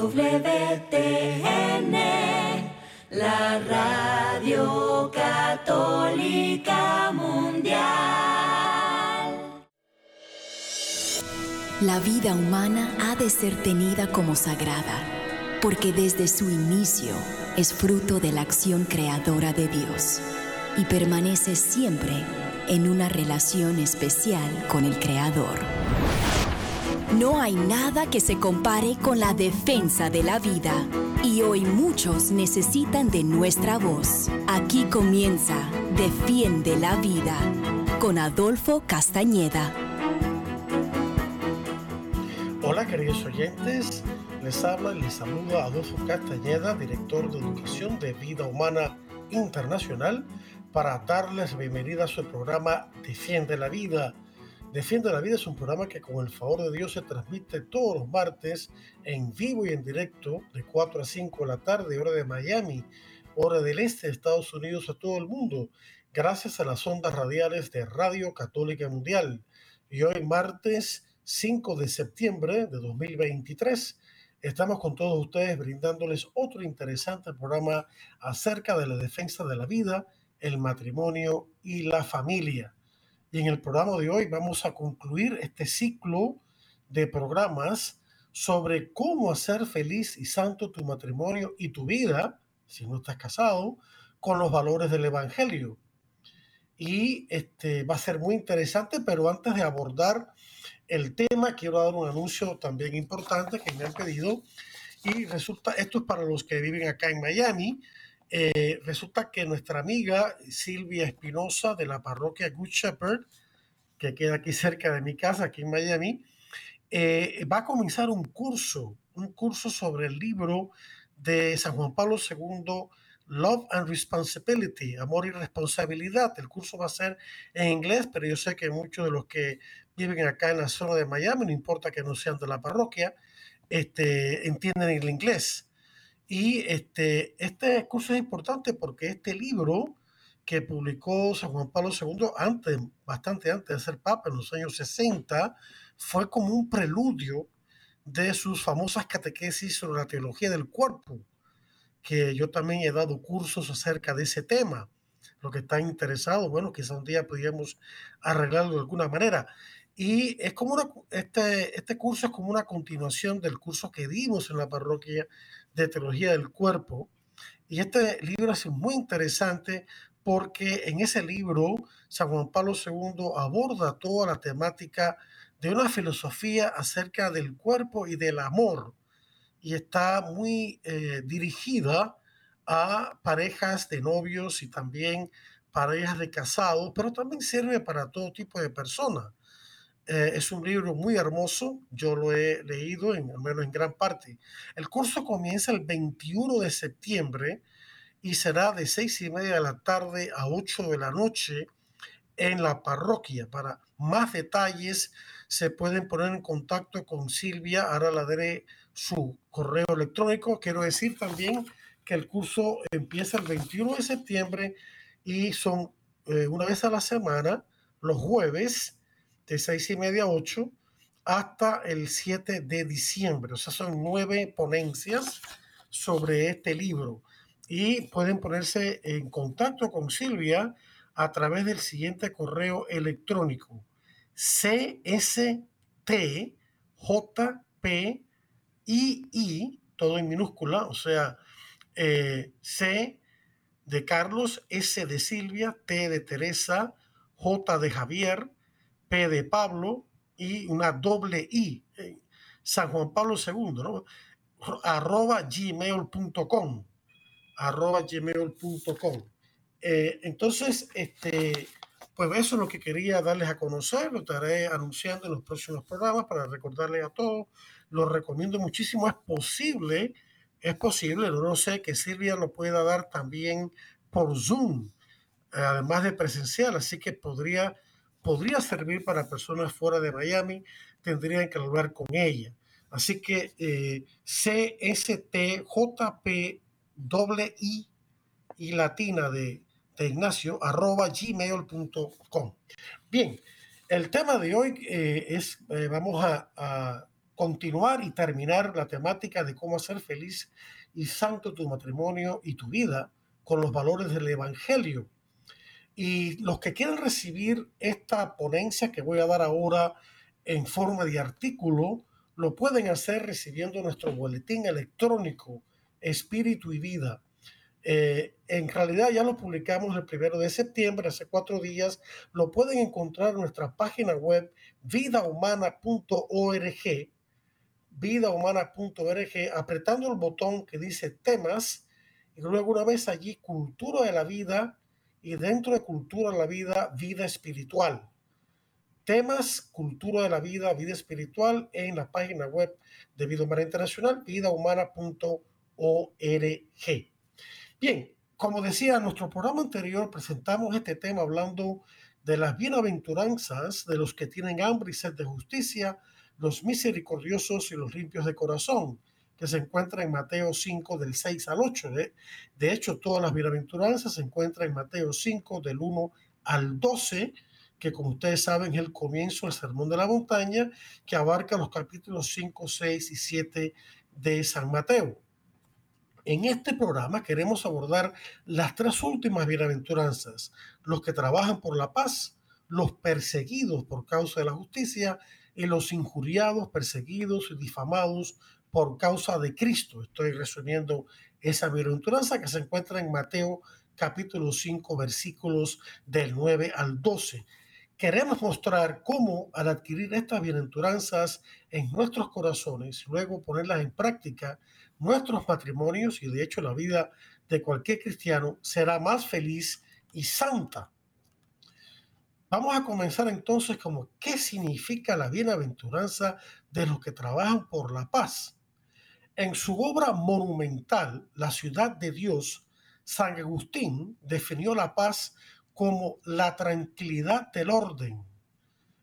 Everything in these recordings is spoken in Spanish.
EWTN, la radio católica mundial. La vida humana ha de ser tenida como sagrada, porque desde su inicio es fruto de la acción creadora de Dios y permanece siempre en una relación especial con el Creador. No hay nada que se compare con la defensa de la vida y hoy muchos necesitan de nuestra voz. Aquí comienza Defiende la Vida con Adolfo Castañeda. Hola queridos oyentes, les habla y les saluda Adolfo Castañeda, director de Educación de Vida Humana Internacional, para darles bienvenida a su programa Defiende la Vida Defiende la Vida es un programa que con el favor de Dios se transmite todos los martes en vivo y en directo de 4 a 5 de la tarde, hora de Miami, hora del este de Estados Unidos a todo el mundo, gracias a las ondas radiales de Radio Católica Mundial. Y hoy martes 5 de septiembre de 2023 estamos con todos ustedes brindándoles otro interesante programa acerca de la defensa de la vida, el matrimonio y la familia. Y en el programa de hoy vamos a concluir este ciclo de programas sobre cómo hacer feliz y santo tu matrimonio y tu vida, si no estás casado, con los valores del Evangelio. Y este va a ser muy interesante, pero antes de abordar el tema, quiero dar un anuncio también importante que me han pedido. Y resulta, esto es para los que viven acá en Miami. Eh, resulta que nuestra amiga Silvia Espinosa de la parroquia Good Shepherd, que queda aquí cerca de mi casa, aquí en Miami, eh, va a comenzar un curso, un curso sobre el libro de San Juan Pablo II, Love and Responsibility, Amor y Responsabilidad. El curso va a ser en inglés, pero yo sé que muchos de los que viven acá en la zona de Miami, no importa que no sean de la parroquia, este, entienden el inglés. Y este, este curso es importante porque este libro que publicó San Juan Pablo II antes, bastante antes de ser papa, en los años 60, fue como un preludio de sus famosas catequesis sobre la teología del cuerpo, que yo también he dado cursos acerca de ese tema. Los que están interesados, bueno, quizá un día podríamos arreglarlo de alguna manera. Y es como una, este, este curso es como una continuación del curso que dimos en la parroquia de Teología del Cuerpo. Y este libro es muy interesante porque en ese libro San Juan Pablo II aborda toda la temática de una filosofía acerca del cuerpo y del amor. Y está muy eh, dirigida a parejas de novios y también parejas de casados, pero también sirve para todo tipo de personas. Eh, es un libro muy hermoso, yo lo he leído, en, al menos en gran parte. El curso comienza el 21 de septiembre y será de seis y media de la tarde a 8 de la noche en la parroquia. Para más detalles se pueden poner en contacto con Silvia, ahora le daré su correo electrónico. Quiero decir también que el curso empieza el 21 de septiembre y son eh, una vez a la semana, los jueves, de seis y media a 8 hasta el 7 de diciembre. O sea, son nueve ponencias sobre este libro. Y pueden ponerse en contacto con Silvia a través del siguiente correo electrónico. CSTJPII, todo en minúscula, o sea, eh, C de Carlos, S de Silvia, T de Teresa, J de Javier, P de Pablo y una doble I. Eh, San Juan Pablo II, arroba gmail.com arroba gmail.com eh, entonces este pues eso es lo que quería darles a conocer lo estaré anunciando en los próximos programas para recordarles a todos lo recomiendo muchísimo es posible es posible no sé que Silvia lo pueda dar también por Zoom además de presencial así que podría podría servir para personas fuera de Miami, tendrían que hablar con ella. Así que eh, y latina de, Ignacio arroba gmail.com. Bien, el tema de hoy eh, es, eh, vamos a, continuar y terminar la temática de cómo hacer feliz y santo tu matrimonio y tu vida con los valores del Evangelio. Y los que quieran recibir esta ponencia que voy a dar ahora en forma de artículo, lo pueden hacer recibiendo nuestro boletín electrónico Espíritu y Vida. Eh, en realidad ya lo publicamos el primero de septiembre, hace cuatro días. Lo pueden encontrar en nuestra página web vidahumana.org, vidahumana.org, apretando el botón que dice temas y luego una vez allí cultura de la vida y dentro de cultura la vida, vida espiritual. Temas, cultura de la vida, vida espiritual en la página web de Vida Humana Internacional, vidahumana.org. Bien, como decía, en nuestro programa anterior presentamos este tema hablando de las bienaventuranzas de los que tienen hambre y sed de justicia, los misericordiosos y los limpios de corazón, que se encuentra en Mateo 5 del 6 al 8. De, de hecho, todas las bienaventuranzas se encuentran en Mateo 5 del 1 al 12, que como ustedes saben es el comienzo del Sermón de la Montaña, que abarca los capítulos 5, 6 y 7 de San Mateo. En este programa queremos abordar las tres últimas bienaventuranzas, los que trabajan por la paz, los perseguidos por causa de la justicia y los injuriados, perseguidos y difamados por causa de Cristo. Estoy resumiendo esa bienaventuranza que se encuentra en Mateo capítulo 5 versículos del 9 al 12. Queremos mostrar cómo al adquirir estas bienaventuranzas en nuestros corazones, luego ponerlas en práctica, nuestros matrimonios y de hecho la vida de cualquier cristiano será más feliz y santa. Vamos a comenzar entonces como qué significa la bienaventuranza de los que trabajan por la paz. En su obra monumental, La ciudad de Dios, San Agustín definió la paz como la tranquilidad del orden.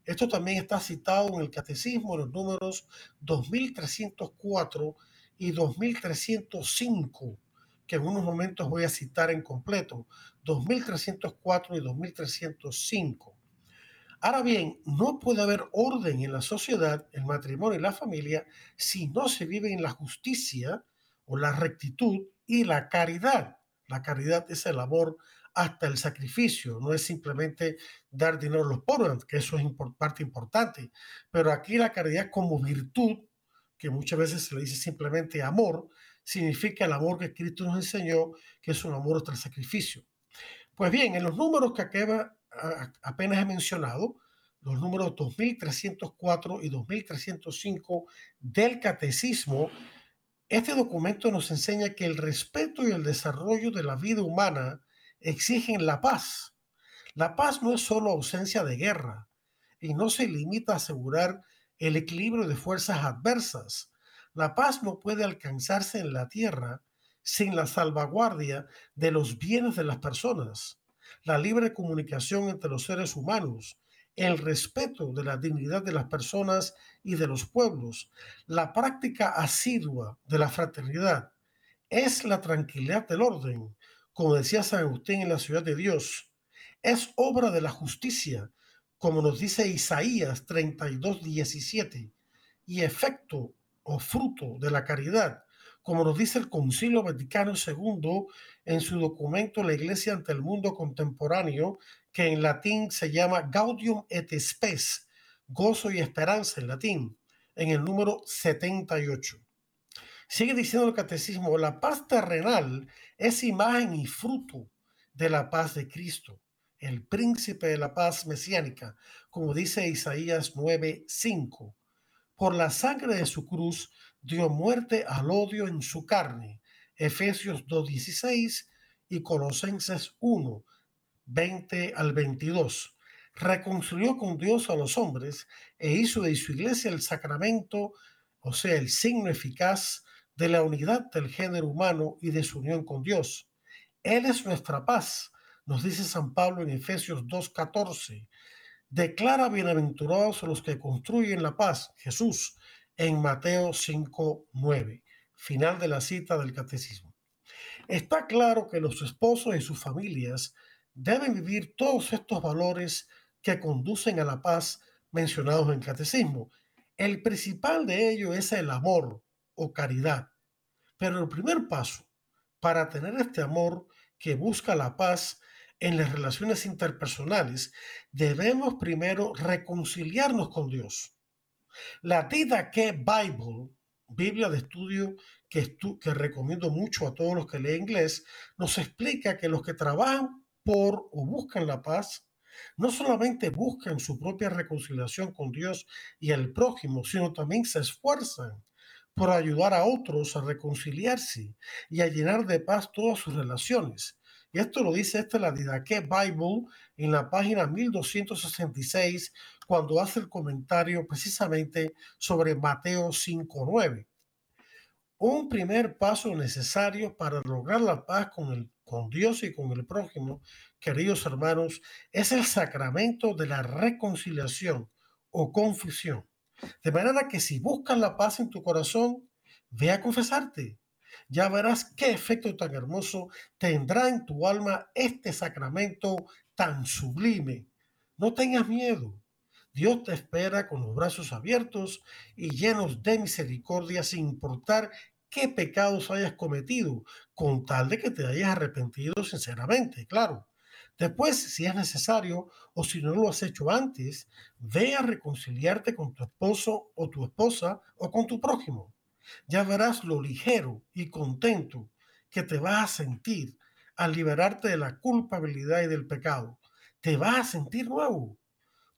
Esto también está citado en el Catecismo en los números 2304 y 2305, que en unos momentos voy a citar en completo, 2304 y 2305. Ahora bien, no puede haber orden en la sociedad, el matrimonio y la familia si no se vive en la justicia o la rectitud y la caridad. La caridad es el amor hasta el sacrificio, no es simplemente dar dinero a los pobres, que eso es parte importante, pero aquí la caridad como virtud, que muchas veces se le dice simplemente amor, significa el amor que Cristo nos enseñó, que es un amor hasta el sacrificio. Pues bien, en los números que acaba apenas he mencionado, los números 2304 y 2305 del Catecismo, este documento nos enseña que el respeto y el desarrollo de la vida humana exigen la paz. La paz no es solo ausencia de guerra y no se limita a asegurar el equilibrio de fuerzas adversas. La paz no puede alcanzarse en la tierra sin la salvaguardia de los bienes de las personas la libre comunicación entre los seres humanos, el respeto de la dignidad de las personas y de los pueblos, la práctica asidua de la fraternidad, es la tranquilidad del orden, como decía San Agustín en la ciudad de Dios, es obra de la justicia, como nos dice Isaías 32, 17, y efecto o fruto de la caridad, como nos dice el Concilio Vaticano II en su documento La Iglesia ante el mundo contemporáneo, que en latín se llama Gaudium et Spes, gozo y esperanza en latín, en el número 78. Sigue diciendo el catecismo, la paz terrenal es imagen y fruto de la paz de Cristo, el príncipe de la paz mesiánica, como dice Isaías 9:5. Por la sangre de su cruz dio muerte al odio en su carne. Efesios 2.16 y Colosenses 1, 20 al 22. Reconcilió con Dios a los hombres e hizo de su iglesia el sacramento, o sea, el signo eficaz de la unidad del género humano y de su unión con Dios. Él es nuestra paz, nos dice San Pablo en Efesios 2.14. Declara bienaventurados los que construyen la paz, Jesús, en Mateo 5.9, final de la cita del catecismo. Está claro que los esposos y sus familias deben vivir todos estos valores que conducen a la paz mencionados en el catecismo. El principal de ello es el amor o caridad. Pero el primer paso para tener este amor que busca la paz en las relaciones interpersonales, debemos primero reconciliarnos con Dios. La Tida que Bible, Biblia de estudio que, que recomiendo mucho a todos los que leen inglés, nos explica que los que trabajan por o buscan la paz no solamente buscan su propia reconciliación con Dios y el prójimo, sino también se esfuerzan por ayudar a otros a reconciliarse y a llenar de paz todas sus relaciones. Y esto lo dice esta la Didache Bible en la página 1266 cuando hace el comentario precisamente sobre Mateo 5.9. Un primer paso necesario para lograr la paz con, el, con Dios y con el prójimo, queridos hermanos, es el sacramento de la reconciliación o confesión. De manera que si buscas la paz en tu corazón, ve a confesarte. Ya verás qué efecto tan hermoso tendrá en tu alma este sacramento tan sublime. No tengas miedo. Dios te espera con los brazos abiertos y llenos de misericordia sin importar qué pecados hayas cometido, con tal de que te hayas arrepentido sinceramente, claro. Después, si es necesario o si no lo has hecho antes, ve a reconciliarte con tu esposo o tu esposa o con tu prójimo. Ya verás lo ligero y contento que te vas a sentir al liberarte de la culpabilidad y del pecado. Te vas a sentir nuevo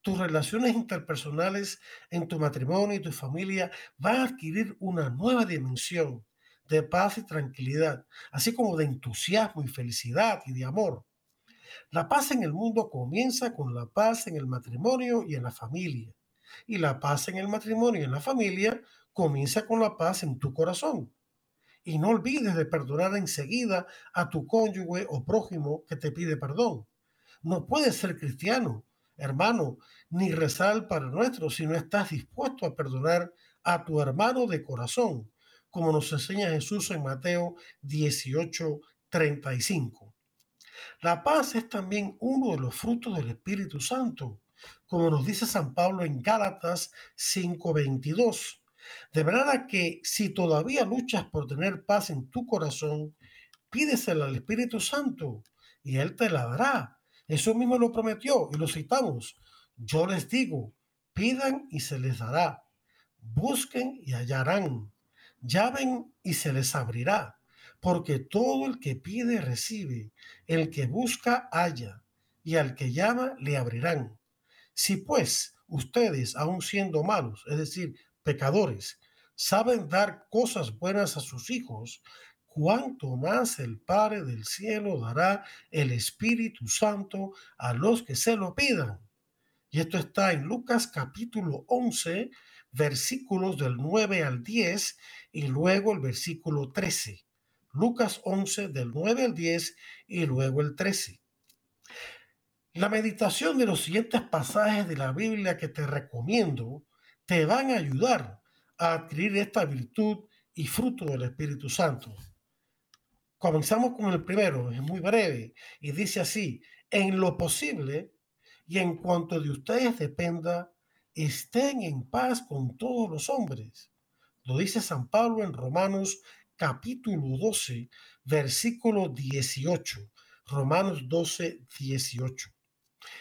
tus relaciones interpersonales en tu matrimonio y tu familia van a adquirir una nueva dimensión de paz y tranquilidad, así como de entusiasmo y felicidad y de amor. La paz en el mundo comienza con la paz en el matrimonio y en la familia. Y la paz en el matrimonio y en la familia comienza con la paz en tu corazón. Y no olvides de perdonar enseguida a tu cónyuge o prójimo que te pide perdón. No puedes ser cristiano hermano, ni rezar para nuestro si no estás dispuesto a perdonar a tu hermano de corazón, como nos enseña Jesús en Mateo 18, 35. La paz es también uno de los frutos del Espíritu Santo, como nos dice San Pablo en Gálatas 5:22. De manera que si todavía luchas por tener paz en tu corazón, pídesela al Espíritu Santo y Él te la dará eso mismo lo prometió y lo citamos. Yo les digo, pidan y se les dará. Busquen y hallarán. Llamen y se les abrirá. Porque todo el que pide recibe, el que busca halla, y al que llama le abrirán. Si pues ustedes, aun siendo malos, es decir, pecadores, saben dar cosas buenas a sus hijos, cuánto más el Padre del cielo dará el Espíritu Santo a los que se lo pidan. Y esto está en Lucas capítulo 11, versículos del 9 al 10 y luego el versículo 13. Lucas 11 del 9 al 10 y luego el 13. La meditación de los siguientes pasajes de la Biblia que te recomiendo te van a ayudar a adquirir esta virtud y fruto del Espíritu Santo. Comenzamos con el primero, es muy breve y dice así, en lo posible y en cuanto de ustedes dependa, estén en paz con todos los hombres. Lo dice San Pablo en Romanos capítulo 12, versículo 18. Romanos 12, 18.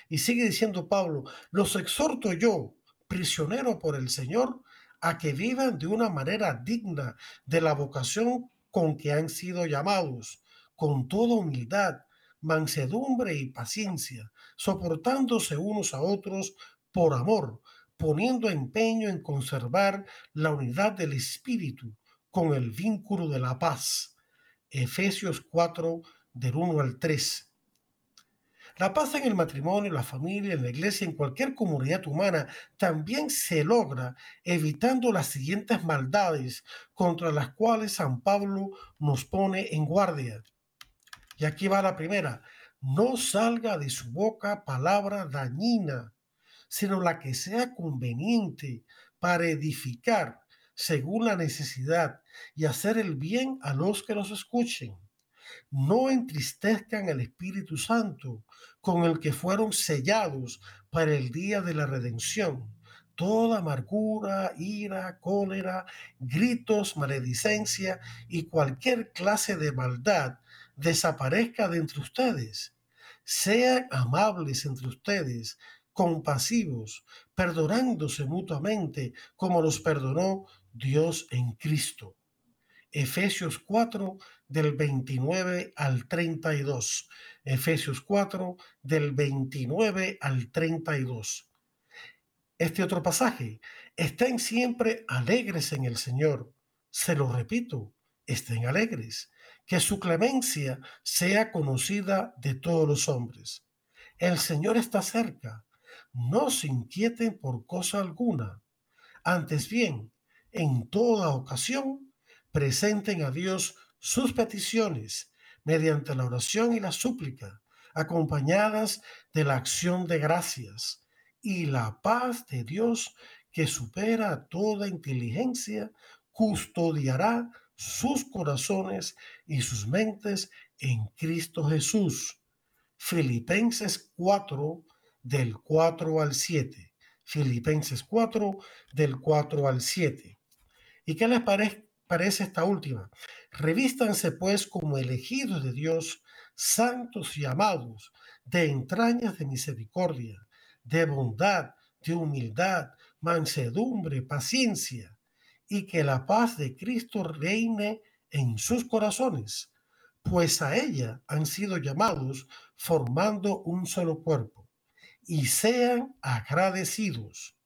Y sigue diciendo Pablo, los exhorto yo, prisionero por el Señor, a que vivan de una manera digna de la vocación con que han sido llamados, con toda humildad, mansedumbre y paciencia, soportándose unos a otros por amor, poniendo empeño en conservar la unidad del Espíritu con el vínculo de la paz. Efesios 4, del 1 al 3. La paz en el matrimonio, la familia, en la iglesia, en cualquier comunidad humana, también se logra evitando las siguientes maldades contra las cuales San Pablo nos pone en guardia. Y aquí va la primera. No salga de su boca palabra dañina, sino la que sea conveniente para edificar según la necesidad y hacer el bien a los que los escuchen no entristezcan el Espíritu Santo con el que fueron sellados para el día de la redención. toda amargura, ira, cólera, gritos, maledicencia y cualquier clase de maldad desaparezca de entre ustedes. Sean amables entre ustedes, compasivos, perdonándose mutuamente como los perdonó Dios en Cristo. Efesios 4 del 29 al 32. Efesios 4 del 29 al 32 este otro pasaje. Estén siempre alegres en el Señor. Se lo repito, estén alegres. Que su clemencia sea conocida de todos los hombres. El Señor está cerca. No se inquieten por cosa alguna. Antes bien, en toda ocasión, presenten a Dios sus peticiones mediante la oración y la súplica, acompañadas de la acción de gracias y la paz de Dios que supera toda inteligencia custodiará sus corazones y sus mentes en Cristo Jesús. Filipenses 4 del 4 al 7. Filipenses 4 del 4 al 7. ¿Y qué les parece esta última? Revístanse pues como elegidos de Dios, santos y amados, de entrañas de misericordia de bondad, de humildad, mansedumbre, paciencia, y que la paz de Cristo reine en sus corazones, pues a ella han sido llamados formando un solo cuerpo, y sean agradecidos.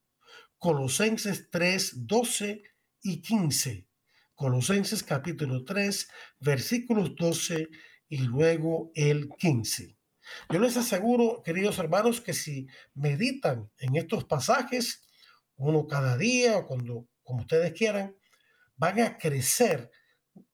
Colosenses 3, 12 y 15. Colosenses capítulo 3, versículos 12 y luego el 15. Yo les aseguro, queridos hermanos, que si meditan en estos pasajes, uno cada día o cuando como ustedes quieran, van a crecer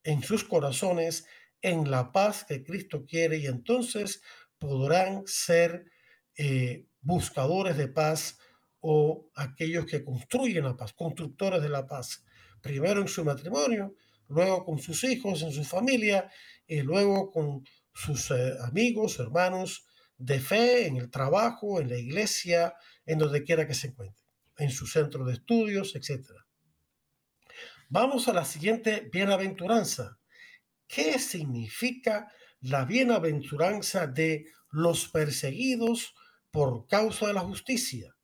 en sus corazones en la paz que Cristo quiere y entonces podrán ser eh, buscadores de paz o aquellos que construyen la paz, constructores de la paz, primero en su matrimonio, luego con sus hijos, en su familia y luego con sus eh, amigos, hermanos de fe, en el trabajo, en la iglesia, en donde quiera que se encuentre, en su centro de estudios, etc. Vamos a la siguiente bienaventuranza. ¿Qué significa la bienaventuranza de los perseguidos por causa de la justicia?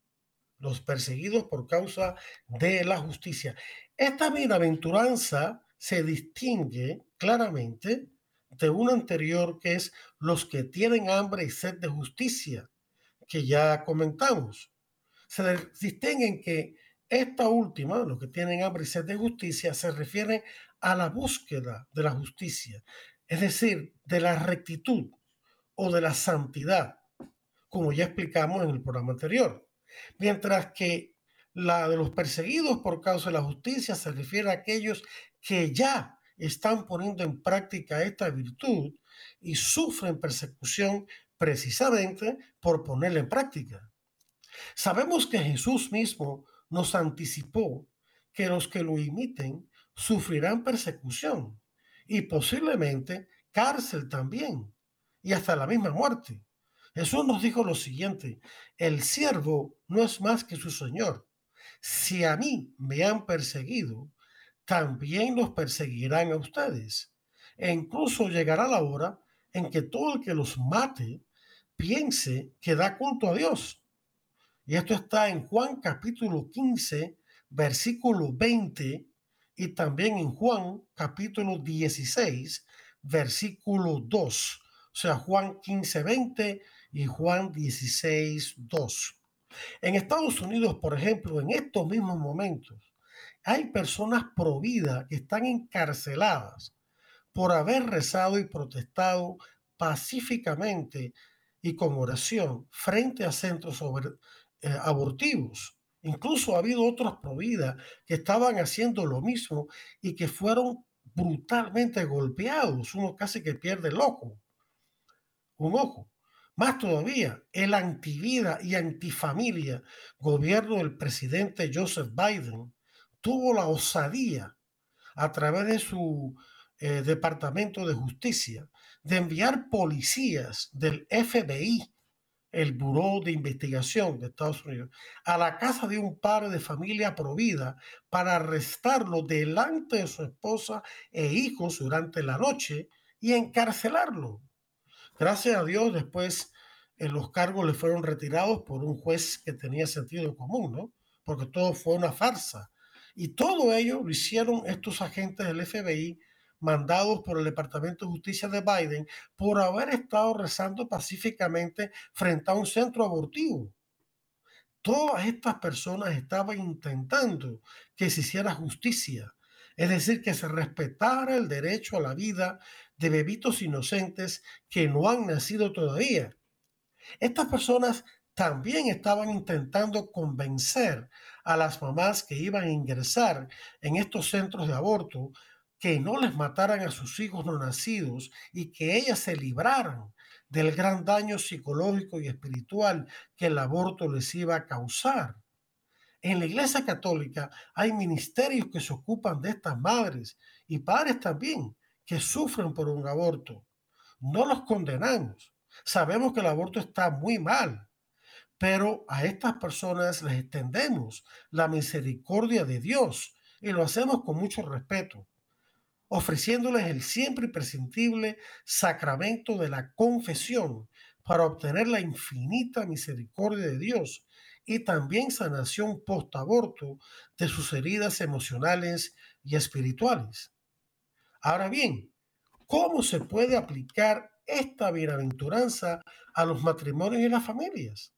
Los perseguidos por causa de la justicia. Esta bienaventuranza se distingue claramente de una anterior que es los que tienen hambre y sed de justicia, que ya comentamos. Se distinguen que esta última, los que tienen hambre y sed de justicia, se refiere a la búsqueda de la justicia, es decir, de la rectitud o de la santidad, como ya explicamos en el programa anterior. Mientras que la de los perseguidos por causa de la justicia se refiere a aquellos que ya están poniendo en práctica esta virtud y sufren persecución precisamente por ponerla en práctica. Sabemos que Jesús mismo nos anticipó que los que lo imiten sufrirán persecución y posiblemente cárcel también y hasta la misma muerte. Jesús nos dijo lo siguiente, el siervo no es más que su Señor. Si a mí me han perseguido, también los perseguirán a ustedes. E incluso llegará la hora en que todo el que los mate piense que da culto a Dios. Y esto está en Juan capítulo 15, versículo 20, y también en Juan capítulo 16, versículo 2. O sea, Juan 15, 20 y Juan 16, 2. En Estados Unidos, por ejemplo, en estos mismos momentos, hay personas pro vida que están encarceladas por haber rezado y protestado pacíficamente y con oración frente a centros eh, abortivos. Incluso ha habido otros pro vida que estaban haciendo lo mismo y que fueron brutalmente golpeados. Uno casi que pierde el ojo, un ojo. Más todavía, el antivida y antifamilia gobierno del presidente Joseph Biden tuvo la osadía a través de su eh, Departamento de Justicia de enviar policías del FBI el Buró de Investigación de Estados Unidos a la casa de un padre de familia provida para arrestarlo delante de su esposa e hijos durante la noche y encarcelarlo. Gracias a Dios, después eh, los cargos le fueron retirados por un juez que tenía sentido común, ¿no? Porque todo fue una farsa. Y todo ello lo hicieron estos agentes del FBI mandados por el Departamento de Justicia de Biden por haber estado rezando pacíficamente frente a un centro abortivo. Todas estas personas estaban intentando que se hiciera justicia, es decir, que se respetara el derecho a la vida de bebitos inocentes que no han nacido todavía. Estas personas también estaban intentando convencer a las mamás que iban a ingresar en estos centros de aborto que no les mataran a sus hijos no nacidos y que ellas se libraran del gran daño psicológico y espiritual que el aborto les iba a causar. En la Iglesia Católica hay ministerios que se ocupan de estas madres y padres también que sufren por un aborto. No los condenamos. Sabemos que el aborto está muy mal, pero a estas personas les extendemos la misericordia de Dios y lo hacemos con mucho respeto ofreciéndoles el siempre imprescindible sacramento de la confesión para obtener la infinita misericordia de Dios y también sanación post-aborto de sus heridas emocionales y espirituales. Ahora bien, ¿cómo se puede aplicar esta bienaventuranza a los matrimonios y las familias?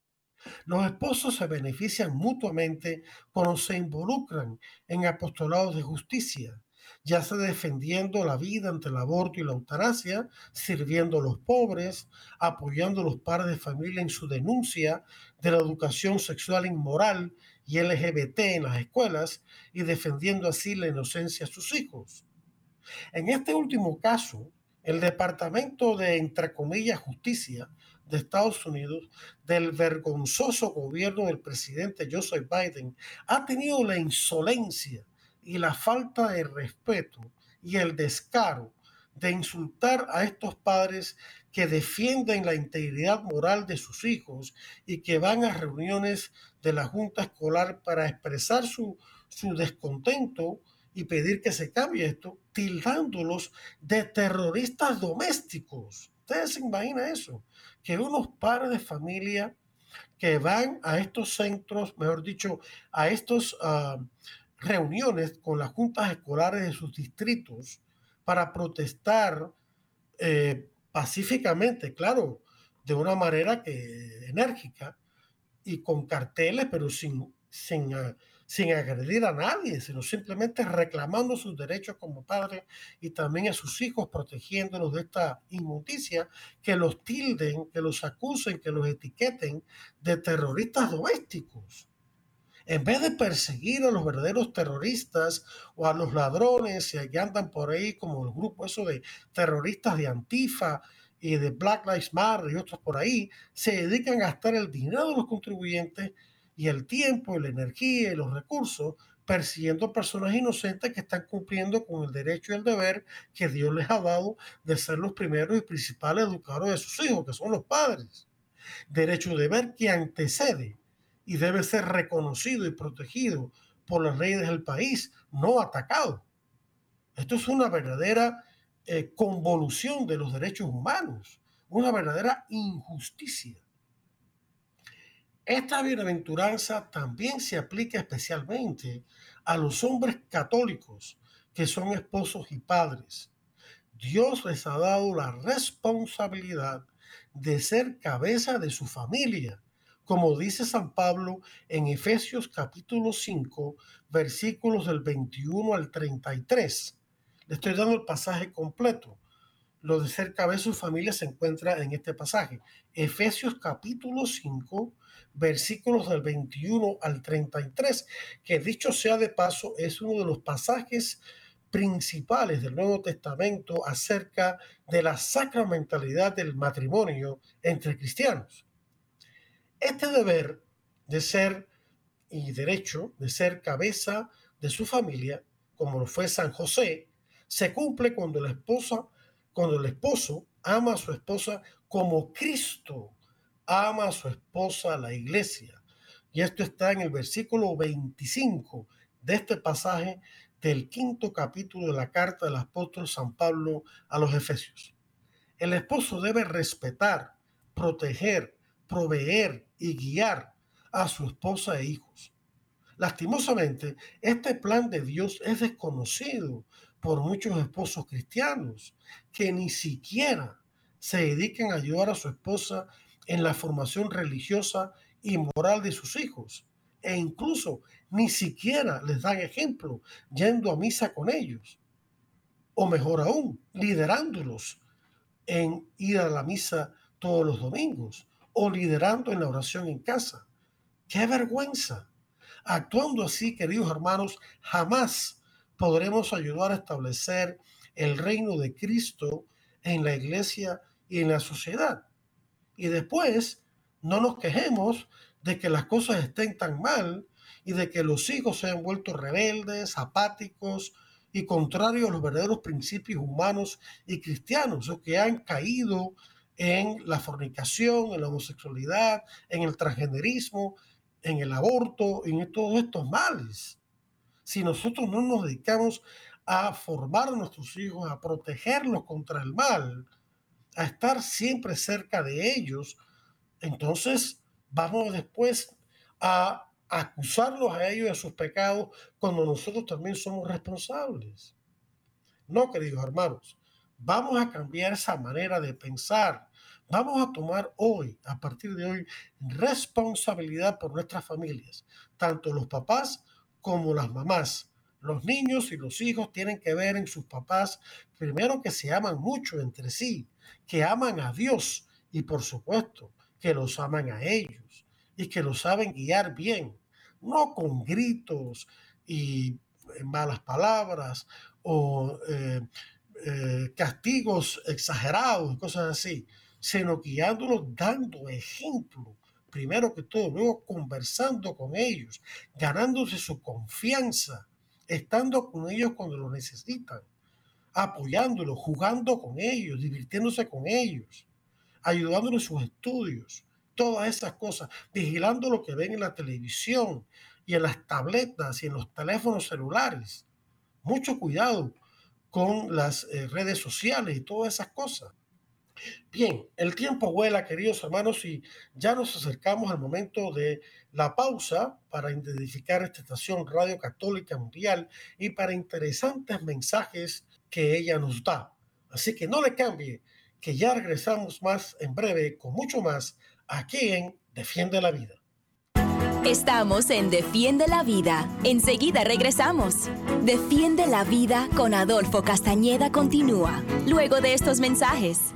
Los esposos se benefician mutuamente cuando se involucran en apostolados de justicia, ya sea defendiendo la vida ante el aborto y la eutanasia, sirviendo a los pobres, apoyando a los padres de familia en su denuncia de la educación sexual inmoral y LGBT en las escuelas y defendiendo así la inocencia de sus hijos. En este último caso, el Departamento de, entre Justicia de Estados Unidos, del vergonzoso gobierno del presidente Joseph Biden, ha tenido la insolencia y la falta de respeto y el descaro de insultar a estos padres que defienden la integridad moral de sus hijos y que van a reuniones de la Junta Escolar para expresar su, su descontento y pedir que se cambie esto, tildándolos de terroristas domésticos. Ustedes se imaginan eso, que unos padres de familia que van a estos centros, mejor dicho, a estos uh, reuniones con las juntas escolares de sus distritos para protestar eh, pacíficamente, claro, de una manera que, enérgica y con carteles, pero sin, sin, ah, sin agredir a nadie, sino simplemente reclamando sus derechos como padres y también a sus hijos, protegiéndolos de esta injusticia, que los tilden, que los acusen, que los etiqueten de terroristas domésticos. En vez de perseguir a los verdaderos terroristas o a los ladrones que andan por ahí como el grupo eso de terroristas de Antifa y de Black Lives Matter y otros por ahí, se dedican a gastar el dinero de los contribuyentes y el tiempo la energía y los recursos persiguiendo personas inocentes que están cumpliendo con el derecho y el deber que Dios les ha dado de ser los primeros y principales educadores de sus hijos, que son los padres. Derecho y deber que antecede y debe ser reconocido y protegido por las leyes del país, no atacado. Esto es una verdadera eh, convolución de los derechos humanos, una verdadera injusticia. Esta bienaventuranza también se aplica especialmente a los hombres católicos que son esposos y padres. Dios les ha dado la responsabilidad de ser cabeza de su familia como dice San Pablo en Efesios capítulo 5, versículos del 21 al 33. Le estoy dando el pasaje completo. Lo de ser cabeza de su familia se encuentra en este pasaje. Efesios capítulo 5, versículos del 21 al 33, que dicho sea de paso, es uno de los pasajes principales del Nuevo Testamento acerca de la sacramentalidad del matrimonio entre cristianos. Este deber de ser y derecho de ser cabeza de su familia, como lo fue San José, se cumple cuando la esposa, cuando el esposo ama a su esposa como Cristo ama a su esposa, la iglesia. Y esto está en el versículo 25 de este pasaje del quinto capítulo de la carta del apóstol San Pablo a los Efesios. El esposo debe respetar, proteger, proveer y guiar a su esposa e hijos. Lastimosamente, este plan de Dios es desconocido por muchos esposos cristianos que ni siquiera se dedican a ayudar a su esposa en la formación religiosa y moral de sus hijos e incluso ni siquiera les dan ejemplo yendo a misa con ellos. O mejor aún, liderándolos en ir a la misa todos los domingos o liderando en la oración en casa. ¡Qué vergüenza! Actuando así, queridos hermanos, jamás podremos ayudar a establecer el reino de Cristo en la iglesia y en la sociedad. Y después no nos quejemos de que las cosas estén tan mal y de que los hijos se han vuelto rebeldes, apáticos y contrarios a los verdaderos principios humanos y cristianos, o que han caído en la fornicación, en la homosexualidad, en el transgenerismo, en el aborto, en todos estos males. Si nosotros no nos dedicamos a formar a nuestros hijos, a protegerlos contra el mal, a estar siempre cerca de ellos, entonces vamos después a acusarlos a ellos de sus pecados cuando nosotros también somos responsables. No, queridos hermanos, vamos a cambiar esa manera de pensar. Vamos a tomar hoy, a partir de hoy, responsabilidad por nuestras familias, tanto los papás como las mamás. Los niños y los hijos tienen que ver en sus papás, primero que se aman mucho entre sí, que aman a Dios y por supuesto que los aman a ellos y que los saben guiar bien, no con gritos y eh, malas palabras o eh, eh, castigos exagerados cosas así, sino guiándolos dando ejemplo, primero que todo, luego conversando con ellos, ganándose su confianza, estando con ellos cuando lo necesitan, apoyándolos, jugando con ellos, divirtiéndose con ellos ayudándole en sus estudios, todas esas cosas, vigilando lo que ven en la televisión y en las tabletas y en los teléfonos celulares. Mucho cuidado con las eh, redes sociales y todas esas cosas. Bien, el tiempo vuela, queridos hermanos, y ya nos acercamos al momento de la pausa para identificar esta estación Radio Católica Mundial y para interesantes mensajes que ella nos da. Así que no le cambie, que ya regresamos más en breve con mucho más aquí en Defiende la Vida. Estamos en Defiende la Vida. Enseguida regresamos. Defiende la Vida con Adolfo Castañeda continúa, luego de estos mensajes.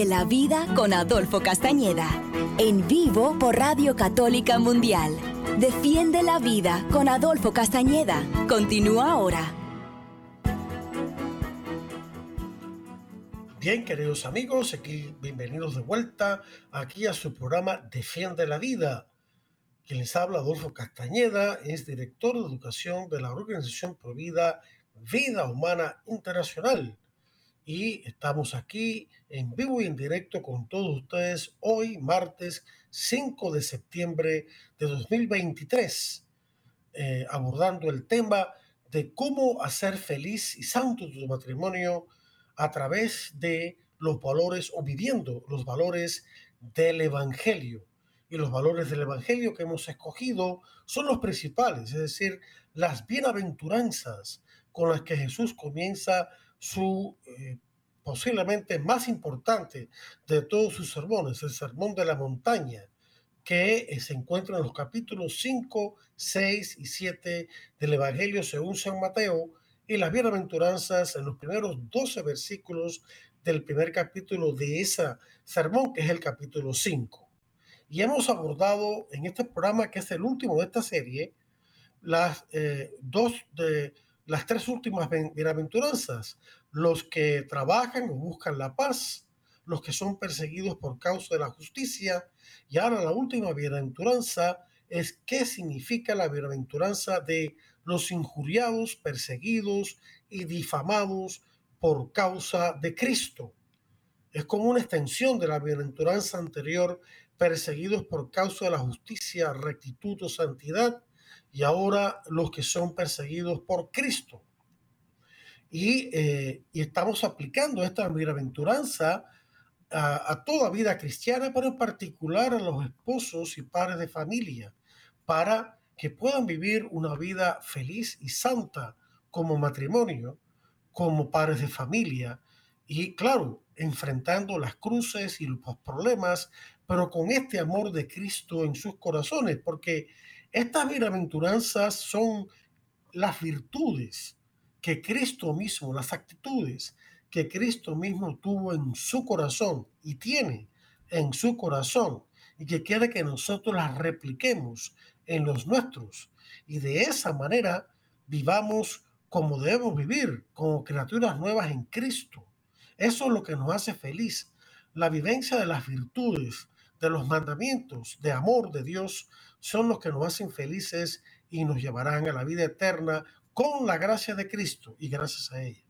Defiende la Vida con Adolfo Castañeda. En vivo por Radio Católica Mundial. Defiende la Vida con Adolfo Castañeda. Continúa ahora. Bien, queridos amigos, aquí bienvenidos de vuelta aquí a su programa Defiende la Vida. Quien les habla, Adolfo Castañeda, es director de educación de la organización Provida Vida Humana Internacional y estamos aquí en vivo y en directo con todos ustedes hoy, martes 5 de septiembre de 2023, eh, abordando el tema de cómo hacer feliz y santo tu matrimonio a través de los valores o viviendo los valores del Evangelio. Y los valores del Evangelio que hemos escogido son los principales, es decir, las bienaventuranzas con las que Jesús comienza su eh, posiblemente más importante de todos sus sermones, el Sermón de la Montaña, que eh, se encuentra en los capítulos 5, 6 y 7 del Evangelio según San Mateo y las bienaventuranzas en los primeros 12 versículos del primer capítulo de ese sermón, que es el capítulo 5. Y hemos abordado en este programa, que es el último de esta serie, las eh, dos de las tres últimas bienaventuranzas, los que trabajan o buscan la paz, los que son perseguidos por causa de la justicia, y ahora la última bienaventuranza es qué significa la bienaventuranza de los injuriados, perseguidos y difamados por causa de Cristo. Es como una extensión de la bienaventuranza anterior, perseguidos por causa de la justicia, rectitud o santidad, y ahora los que son perseguidos por Cristo. Y, eh, estamos aplicando esta bienaventuranza a, a, toda vida cristiana, pero en particular a los esposos y padres de familia, para que puedan vivir una vida feliz y santa como matrimonio, como padres de familia, y claro, enfrentando las cruces y los problemas, pero con este amor de Cristo en sus corazones, porque estas bienaventuranzas son las virtudes que Cristo mismo, las actitudes que Cristo mismo tuvo en su corazón y tiene en su corazón y que quiere que nosotros las repliquemos en los nuestros y de esa manera vivamos como debemos vivir, como criaturas nuevas en Cristo. Eso es lo que nos hace feliz, la vivencia de las virtudes, de los mandamientos de amor de Dios son los que nos hacen felices y nos llevarán a la vida eterna con la gracia de Cristo y gracias a ella.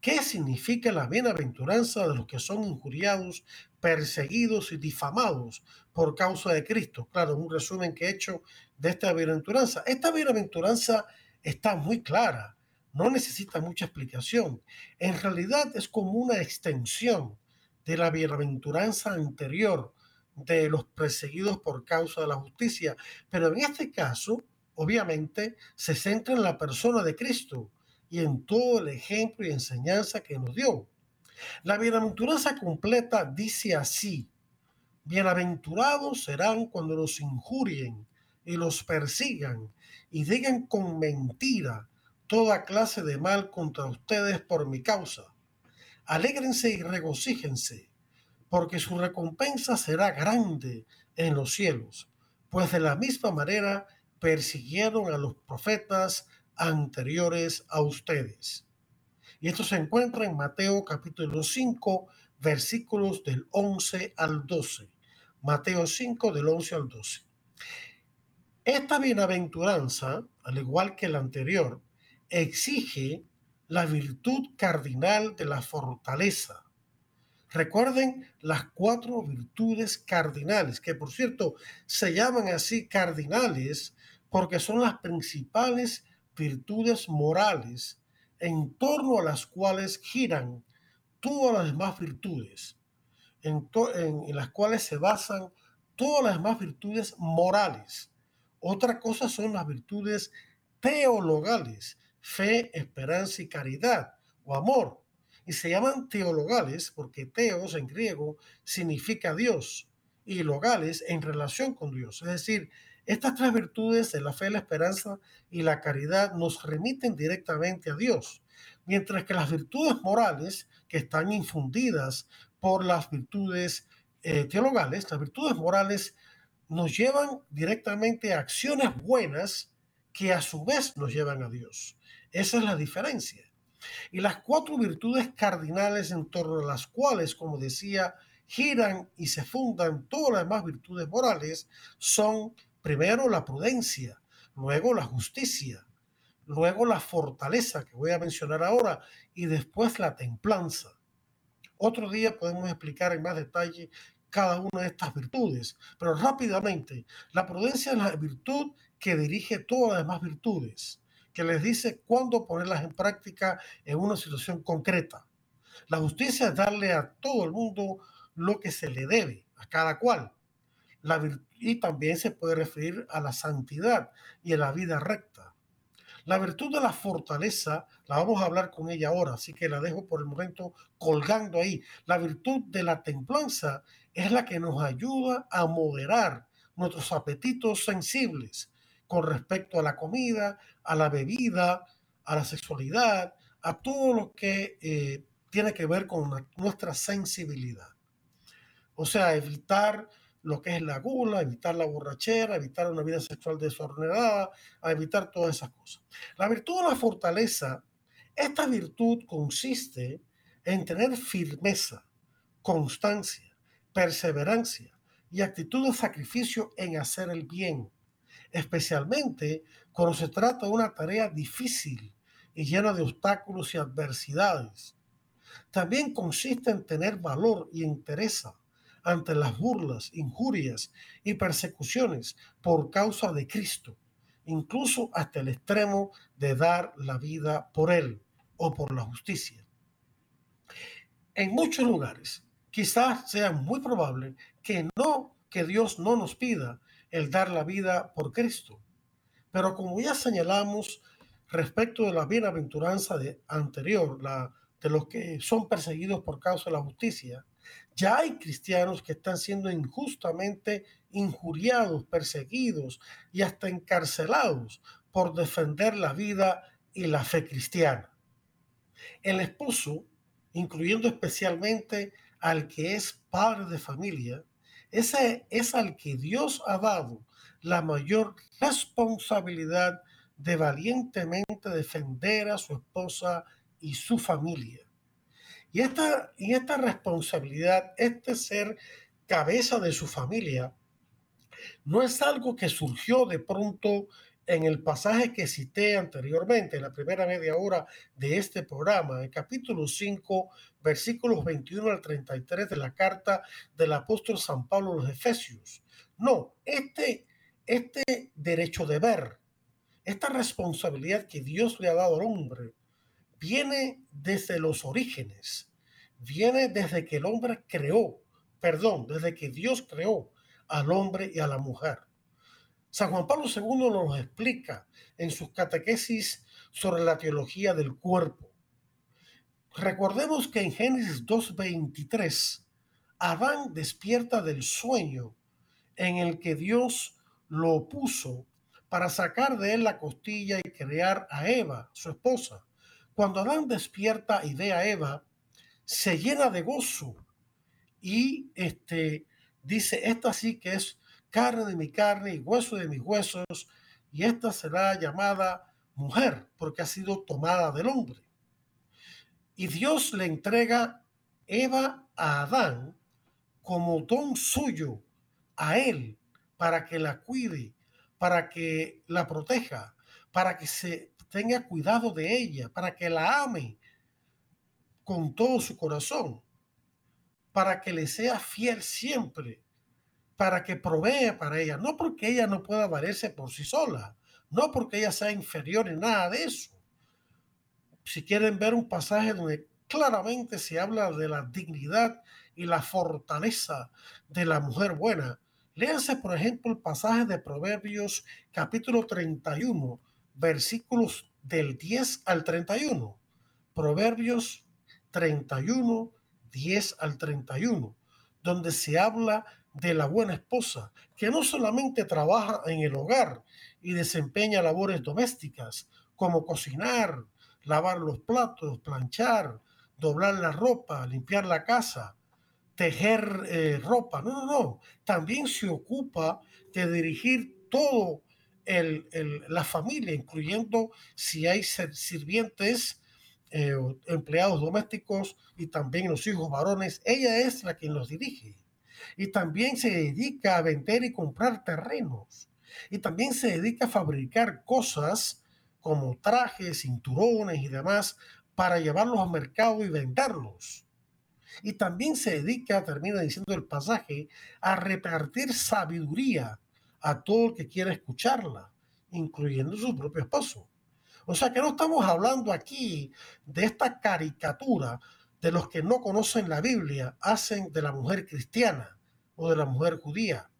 ¿Qué significa la bienaventuranza de los que son injuriados, perseguidos y difamados por causa de Cristo? Claro, un resumen que he hecho de esta bienaventuranza. Esta bienaventuranza está muy clara, no necesita mucha explicación. En realidad es como una extensión de la bienaventuranza anterior de los perseguidos por causa de la justicia. Pero en este caso, obviamente, se centra en la persona de Cristo y en todo el ejemplo y enseñanza que nos dio. La bienaventuranza completa dice así, bienaventurados serán cuando los injurien y los persigan y digan con mentira toda clase de mal contra ustedes por mi causa. Alégrense y regocíjense porque su recompensa será grande en los cielos, pues de la misma manera persiguieron a los profetas anteriores a ustedes. Y esto se encuentra en Mateo capítulo 5, versículos del 11 al 12. Mateo 5 del 11 al 12. Esta bienaventuranza, al igual que la anterior, exige la virtud cardinal de la fortaleza, Recuerden las cuatro virtudes cardinales, que por cierto se llaman así cardinales porque son las principales virtudes morales en torno a las cuales giran todas las demás virtudes, en, las cuales se basan todas las demás virtudes morales. Otra cosa son las virtudes teologales, fe, esperanza y caridad o amor. Y se llaman teologales porque teos en griego significa Dios y logales en relación con Dios. Es decir, estas tres virtudes de la fe, la esperanza y la caridad nos remiten directamente a Dios, mientras que las virtudes morales, que están infundidas por las virtudes eh, teologales, las virtudes morales nos llevan directamente a acciones buenas que a su vez nos llevan a Dios. Esa es la diferencia. Y las cuatro virtudes cardinales en torno a las cuales, como decía, giran y se fundan todas las demás virtudes morales son primero la prudencia, luego la justicia, luego la fortaleza que voy a mencionar ahora y después la templanza. Otro día podemos explicar en más detalle cada una de estas virtudes, pero rápidamente, la prudencia es la virtud que dirige todas las demás virtudes, que les dice cuándo ponerlas en práctica en una situación concreta. La justicia es darle a todo el mundo lo que se le debe, a cada cual. La y también se puede referir a la santidad y a la vida recta. La virtud de la fortaleza, la vamos a hablar con ella ahora, así que la dejo por el momento colgando ahí. La virtud de la templanza es la que nos ayuda a moderar nuestros apetitos sensibles con respecto a la comida, a la bebida, a la sexualidad, a todo lo que eh, tiene que ver con nuestra sensibilidad. O sea, evitar lo que es la gula, evitar la borrachera, evitar una vida sexual desordenada, a evitar todas esas cosas. La virtud de la fortaleza, esta virtud consiste en tener firmeza, constancia, perseverancia y actitud de sacrificio en hacer el bien, especialmente cuando se trata de una tarea difícil y llena de obstáculos y adversidades. También consiste en tener valor y interés ante las burlas, injurias y persecuciones por causa de Cristo, incluso hasta el extremo de dar la vida por Él o por la justicia. En muchos lugares, quizás sea muy probable que no, que Dios no nos pida el dar la vida por Cristo. Pero como ya señalamos respecto de la bienaventuranza de anterior, la de los que son perseguidos por causa de la justicia, ya hay cristianos que están siendo injustamente injuriados, perseguidos y hasta encarcelados por defender la vida y la fe cristiana. El esposo, incluyendo especialmente al que es padre de familia, ese es al que Dios ha dado la mayor responsabilidad de valientemente defender a su esposa y su familia. Y esta, y esta responsabilidad, este ser cabeza de su familia, no es algo que surgió de pronto en el pasaje que cité anteriormente, en la primera media hora de este programa, en capítulo 5, versículos 21 al 33 de la carta del apóstol San Pablo a los Efesios. No, este, este derecho de ver, esta responsabilidad que Dios le ha dado al hombre, viene desde los orígenes, viene desde que el hombre creó, perdón, desde que Dios creó al hombre y a la mujer. San Juan Pablo II nos explica en sus catequesis sobre la teología del cuerpo. Recordemos que en Génesis 2.23, Adán despierta del sueño en el que Dios lo puso para sacar de él la costilla y crear a Eva, su esposa. Cuando Adán despierta y ve a Eva, se llena de gozo y este, dice, esta sí que es carne de mi carne y hueso de mis huesos, y esta será llamada mujer, porque ha sido tomada del hombre. Y Dios le entrega Eva a Adán como don suyo a él, para que la cuide, para que la proteja, para que se tenga cuidado de ella, para que la ame con todo su corazón, para que le sea fiel siempre para que provea para ella, no porque ella no pueda valerse por sí sola, no porque ella sea inferior en nada de eso. Si quieren ver un pasaje donde claramente se habla de la dignidad y la fortaleza de la mujer buena, Léanse, por ejemplo, el pasaje de Proverbios capítulo 31, versículos del 10 al 31. Proverbios 31, 10 al 31, donde se habla de la buena esposa, que no solamente trabaja en el hogar y desempeña labores domésticas, como cocinar, lavar los platos, planchar, doblar la ropa, limpiar la casa, tejer eh, ropa. No, no, no. También se ocupa de dirigir todo el, la familia, incluyendo si hay sirvientes, eh, empleados domésticos y también los hijos varones. Ella es la que los dirige. Y también se dedica a vender y comprar terrenos. Y también se dedica a fabricar cosas como trajes, cinturones y demás para llevarlos al mercado y venderlos. Y también se dedica, termina diciendo el pasaje, a repartir sabiduría a todo el que quiera escucharla, incluyendo su propio esposo. O sea que no estamos hablando aquí de esta caricatura de los que no conocen la Biblia, hacen de la mujer cristiana o de la mujer judía.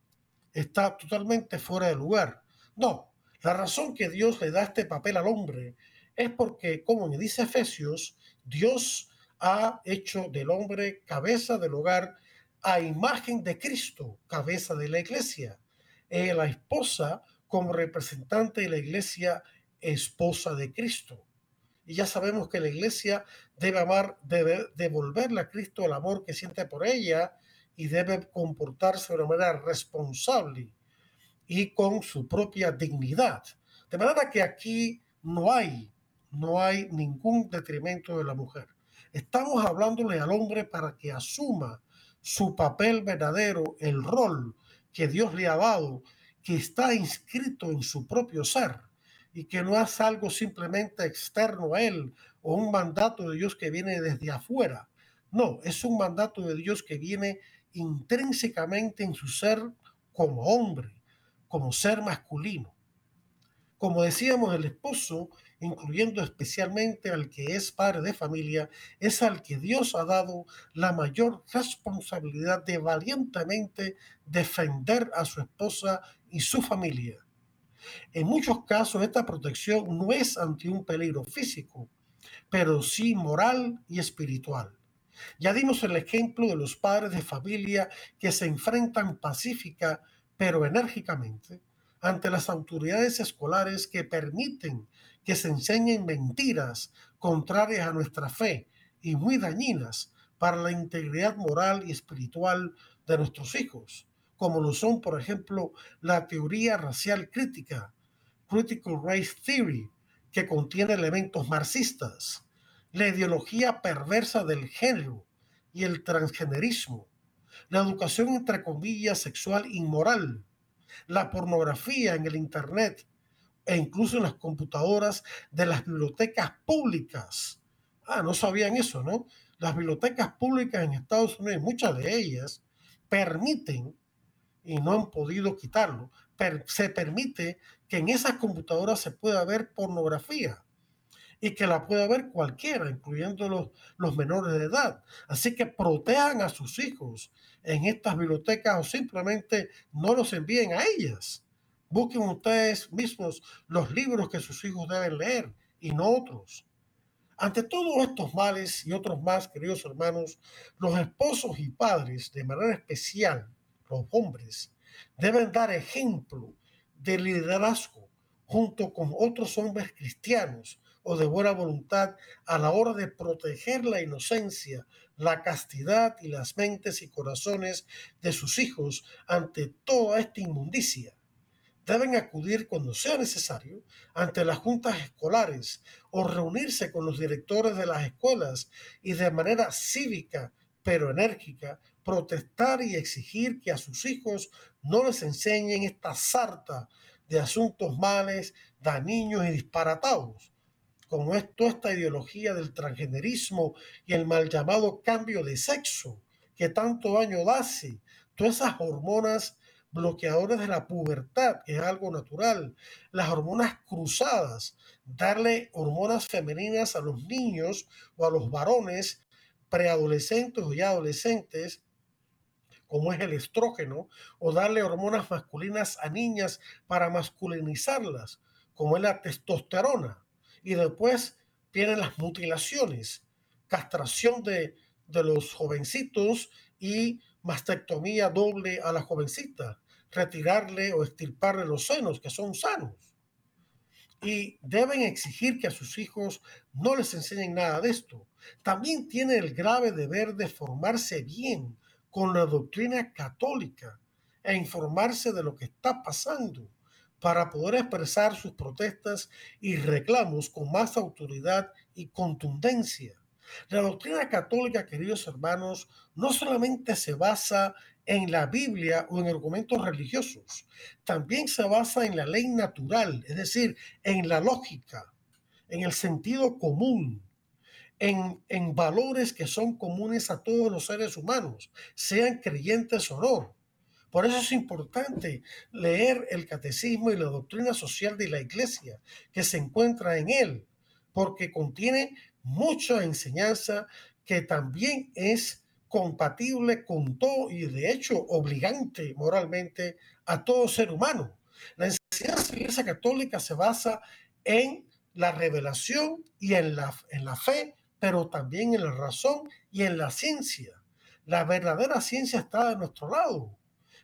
Está totalmente fuera de lugar. No, la razón que Dios le da este papel al hombre es porque, como me dice Efesios, Dios ha hecho del hombre cabeza del hogar a imagen de Cristo, cabeza de la iglesia. Eh, la esposa como representante de la iglesia, esposa de Cristo. Y ya sabemos que la iglesia debe amar, debe devolverle a Cristo el amor que siente por ella y debe comportarse de una manera responsable y con su propia dignidad. De manera que aquí no hay, no hay ningún detrimento de la mujer. Estamos hablándole al hombre para que asuma su papel verdadero, el rol que Dios le ha dado, que está inscrito en su propio ser y que no es algo simplemente externo a él o un mandato de Dios que viene desde afuera. No, es un mandato de Dios que viene intrínsecamente en su ser como hombre como ser masculino. Como decíamos, el esposo, incluyendo especialmente al que es padre de familia, es al que Dios ha dado la mayor responsabilidad de valientemente defender a su esposa y su familia. En muchos casos esta protección no es ante un peligro físico, pero sí moral y espiritual. Ya dimos el ejemplo de los padres de familia que se enfrentan pacífica pero enérgicamente ante las autoridades escolares que permiten que se enseñen mentiras contrarias a nuestra fe y muy dañinas para la integridad moral y espiritual de nuestros hijos, como lo son, por ejemplo, la teoría racial crítica, Critical Race Theory, que contiene elementos marxistas, la ideología perversa del género y el transgenerismo, la educación entre comillas sexual inmoral, la pornografía en el Internet e incluso en las computadoras de las bibliotecas públicas. Ah, no sabían eso, ¿no? Las bibliotecas públicas en Estados Unidos, muchas de ellas, permiten, y no han podido quitarlo, se permite que en esas computadoras se pueda ver pornografía y que la pueda ver cualquiera, incluyendo los, los menores de edad. Así que protejan a sus hijos en estas bibliotecas o simplemente no los envíen a ellas. Busquen ustedes mismos los libros que sus hijos deben leer y no otros. Ante todos estos males y otros más, queridos hermanos, los esposos y padres, de manera especial los hombres, deben dar ejemplo de liderazgo junto con otros hombres cristianos o de buena voluntad a la hora de proteger la inocencia, la castidad y las mentes y corazones de sus hijos ante toda esta inmundicia. Deben acudir cuando sea necesario ante las juntas escolares o reunirse con los directores de las escuelas y de manera cívica pero enérgica protestar y exigir que a sus hijos no les enseñen esta sarta de asuntos males, dañinos y disparatados. Como es toda esta ideología del transgenerismo y el mal llamado cambio de sexo, que tanto daño hace, todas esas hormonas bloqueadoras de la pubertad, que es algo natural, las hormonas cruzadas, darle hormonas femeninas a los niños o a los varones preadolescentes o ya adolescentes, como es el estrógeno, o darle hormonas masculinas a niñas para masculinizarlas, como es la testosterona. Y después vienen las mutilaciones, castración de, de los jovencitos y mastectomía doble a la jovencita, retirarle o extirparle los senos que son sanos. Y deben exigir que a sus hijos no les enseñen nada de esto. También tiene el grave deber de formarse bien con la doctrina católica e informarse de lo que está pasando para poder expresar sus protestas y reclamos con más autoridad y contundencia. La doctrina católica, queridos hermanos, no solamente se basa en la Biblia o en argumentos religiosos, también se basa en la ley natural, es decir, en la lógica, en el sentido común, en, en valores que son comunes a todos los seres humanos, sean creyentes o no. Por eso es importante leer el catecismo y la doctrina social de la iglesia que se encuentra en él, porque contiene mucha enseñanza que también es compatible con todo y de hecho obligante moralmente a todo ser humano. La enseñanza de la Iglesia Católica se basa en la revelación y en la, en la fe, pero también en la razón y en la ciencia. La verdadera ciencia está de nuestro lado.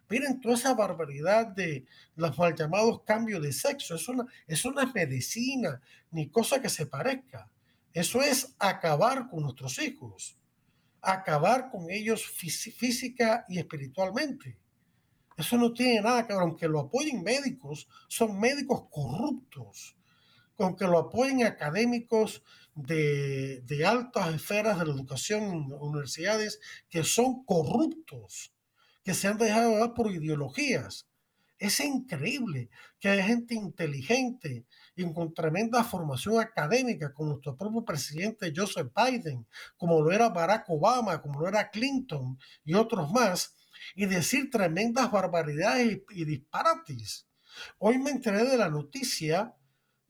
Miren toda esa barbaridad de los mal llamados cambios de sexo. Eso no es medicina ni cosa que se parezca. Eso es acabar con nuestros hijos, acabar con ellos física y espiritualmente. Eso no tiene nada que ver, aunque lo apoyen médicos, son médicos corruptos, aunque lo apoyen académicos de, altas esferas de la educación en universidades que son corruptos, que se han dejado dar por ideologías. Es increíble que haya gente inteligente y con tremenda formación académica, como nuestro propio presidente Joseph Biden, como lo era Barack Obama, como lo era Clinton y otros más, y decir tremendas barbaridades y, disparates. Hoy me enteré de la noticia,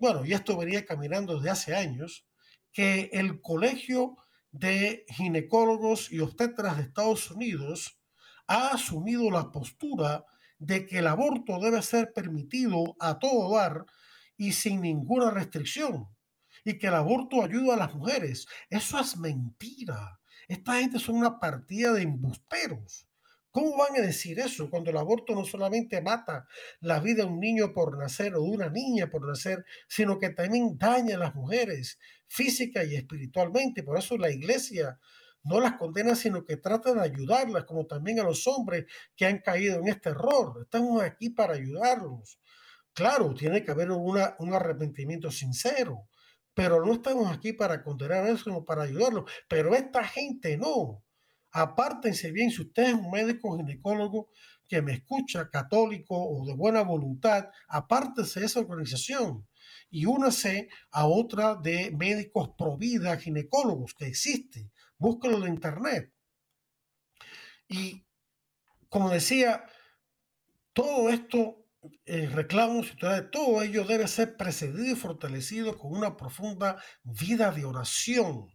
bueno, y esto venía caminando desde hace años, que el Colegio de Ginecólogos y Obstetras de Estados Unidos ha asumido la postura de que el aborto debe ser permitido a todo dar y sin ninguna restricción. Y que el aborto ayuda a las mujeres. Eso es mentira. Esta gente son una partida de embusteros. ¿Cómo van a decir eso cuando el aborto no solamente mata la vida de un niño por nacer o de una niña por nacer, sino que también daña a las mujeres física y espiritualmente? Por eso la iglesia no las condena, sino que trata de ayudarlas, como también a los hombres que han caído en este error. Estamos aquí para ayudarlos. Claro, tiene que haber un arrepentimiento sincero, pero no estamos aquí para condenar eso, sino para ayudarlo. Pero esta gente no. Apártense bien, si usted es un médico ginecólogo que me escucha, católico o de buena voluntad, apártese de esa organización y únase a otra de médicos pro vida ginecólogos que existe. Búsquelo en internet. Y como decía, todo esto reclamos y todo ello debe ser precedido y fortalecido con una profunda vida de oración.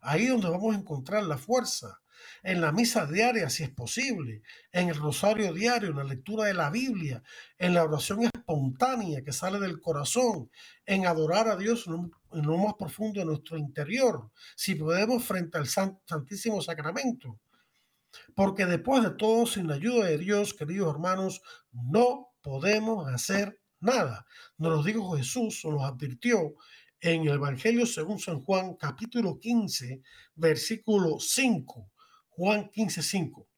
Ahí donde vamos a encontrar la fuerza. En la misa diaria, si es posible, en el rosario diario, en la lectura de la Biblia, en la oración espontánea que sale del corazón, en adorar a Dios en lo más profundo de nuestro interior, si podemos frente al Santísimo Sacramento. Porque después de todo, sin la ayuda de Dios, queridos hermanos, no podemos hacer nada. Nos lo dijo Jesús, nos lo advirtió en el Evangelio según San Juan, capítulo 15, versículo 5. Juan 15, 5.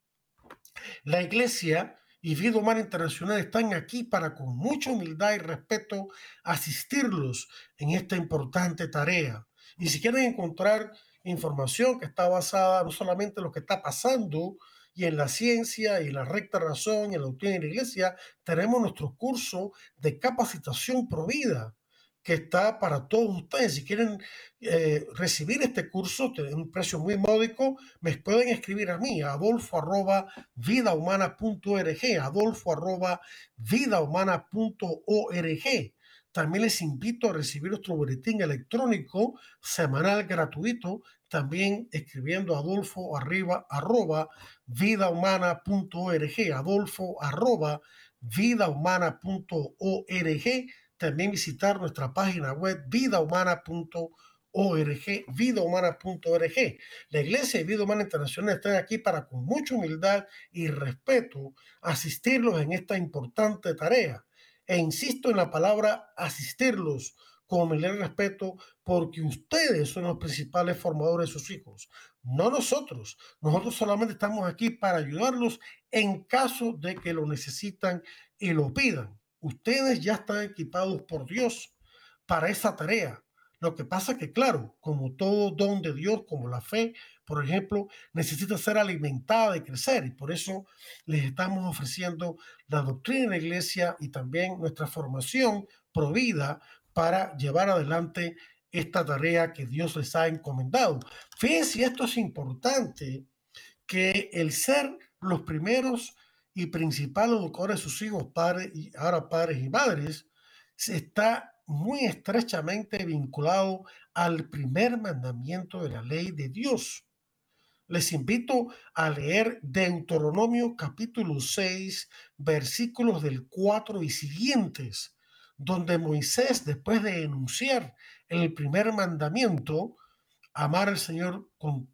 La iglesia y Vida Humana Internacional están aquí para con mucha humildad y respeto asistirlos en esta importante tarea. Y si quieren encontrar información que está basada no solamente en lo que está pasando y en la ciencia y la recta razón y en la doctrina de la iglesia, tenemos nuestro curso de capacitación provida que está para todos ustedes. Si quieren eh, recibir este curso, tiene un precio muy módico, me pueden escribir a mí, adolfo arroba vidahumana.org, adolfo arroba vidahumana.org. También les invito a recibir nuestro boletín electrónico semanal gratuito, también escribiendo adolfo arriba arroba vidahumana.org, adolfo arroba vidahumana.org. También visitar nuestra página web vidahumana.org vidahumana.org. La Iglesia y Vida Humana Internacional están aquí para con mucha humildad y respeto asistirlos en esta importante tarea. E insisto en la palabra asistirlos con humildad y respeto porque ustedes son los principales formadores de sus hijos, no nosotros. Nosotros solamente estamos aquí para ayudarlos en caso de que lo necesitan y lo pidan. Ustedes ya están equipados por Dios para esa tarea. Lo que pasa que, claro, como todo don de Dios, como la fe, por ejemplo, necesita ser alimentada y crecer. Y por eso les estamos ofreciendo la doctrina de la iglesia y también nuestra formación provida para llevar adelante esta tarea que Dios les ha encomendado. Fíjense, esto es importante, que el ser los primeros y principales educadores de sus hijos, padres ahora padres y madres, está muy estrechamente vinculado al primer mandamiento de la ley de Dios. Les invito a leer Deuteronomio capítulo 6, versículos del 4 y siguientes, donde Moisés, después de enunciar el primer mandamiento, amar al Señor con,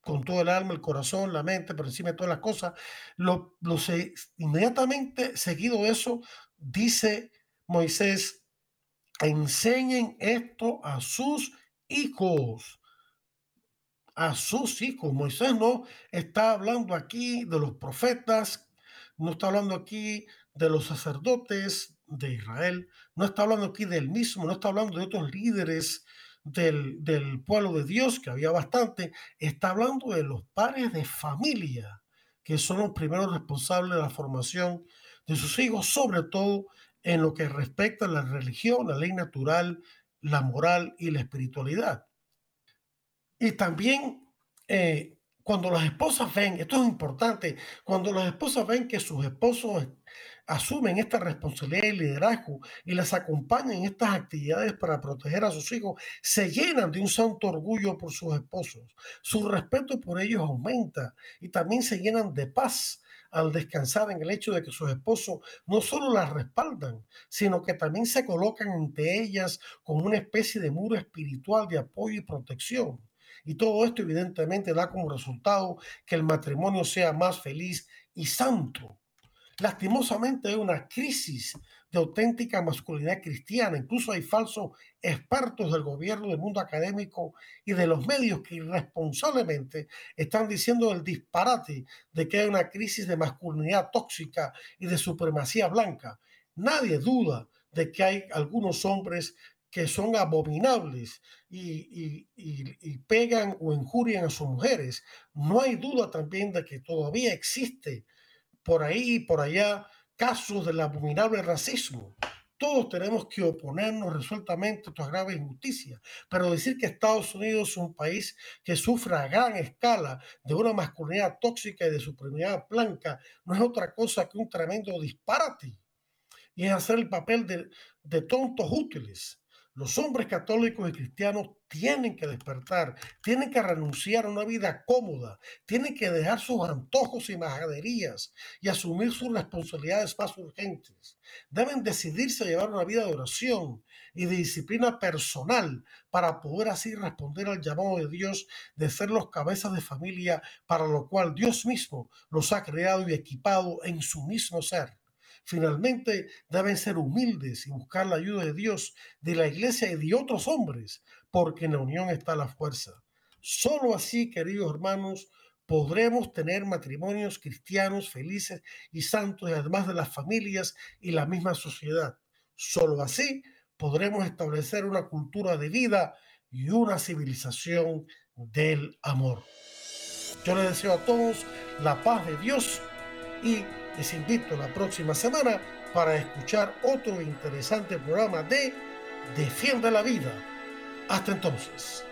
con todo el alma, el corazón, la mente, por encima de todas las cosas, lo, lo inmediatamente seguido de eso, dice Moisés, enseñen esto a sus hijos. A sus hijos. Moisés no está hablando aquí de los profetas, no está hablando aquí de los sacerdotes de Israel, no está hablando aquí del mismo, no está hablando de otros líderes del, del pueblo de Dios, que había bastante, está hablando de los padres de familia, que son los primeros responsables de la formación de sus hijos, sobre todo en lo que respecta a la religión, la ley natural, la moral y la espiritualidad. Y también eh, cuando las esposas ven, esto es importante, cuando las esposas ven que sus esposos asumen esta responsabilidad y liderazgo y las acompañan en estas actividades para proteger a sus hijos, se llenan de un santo orgullo por sus esposos. Su respeto por ellos aumenta y también se llenan de paz al descansar en el hecho de que sus esposos no solo las respaldan, sino que también se colocan ante ellas como una especie de muro espiritual de apoyo y protección. Y todo esto evidentemente da como resultado que el matrimonio sea más feliz y santo. Lastimosamente hay una crisis de auténtica masculinidad cristiana. Incluso hay falsos expertos del gobierno, del mundo académico y de los medios que irresponsablemente están diciendo el disparate de que hay una crisis de masculinidad tóxica y de supremacía blanca. Nadie duda de que hay algunos hombres que son abominables y, y, pegan o injurian a sus mujeres. No hay duda también de que todavía existe por ahí y por allá casos del abominable racismo. Todos tenemos que oponernos resueltamente a estas graves injusticias, pero decir que Estados Unidos es un país que sufre a gran escala de una masculinidad tóxica y de supremidad blanca no es otra cosa que un tremendo disparate. Y es hacer el papel de, de tontos útiles los hombres católicos y cristianos tienen que despertar, tienen que renunciar a una vida cómoda, tienen que dejar sus antojos y majaderías y asumir sus responsabilidades más urgentes. Deben decidirse a llevar una vida de oración y de disciplina personal para poder así responder al llamado de Dios de ser los cabezas de familia para lo cual Dios mismo los ha creado y equipado en su mismo ser. Finalmente, deben ser humildes y buscar la ayuda de Dios, de la iglesia y de otros hombres, porque en la unión está la fuerza. Solo así, queridos hermanos, podremos tener matrimonios cristianos felices y santos, además de las familias y la misma sociedad. Solo así podremos establecer una cultura de vida y una civilización del amor. Yo les deseo a todos la paz de Dios y les invito la próxima semana para escuchar otro interesante programa de Defiende la Vida. Hasta entonces.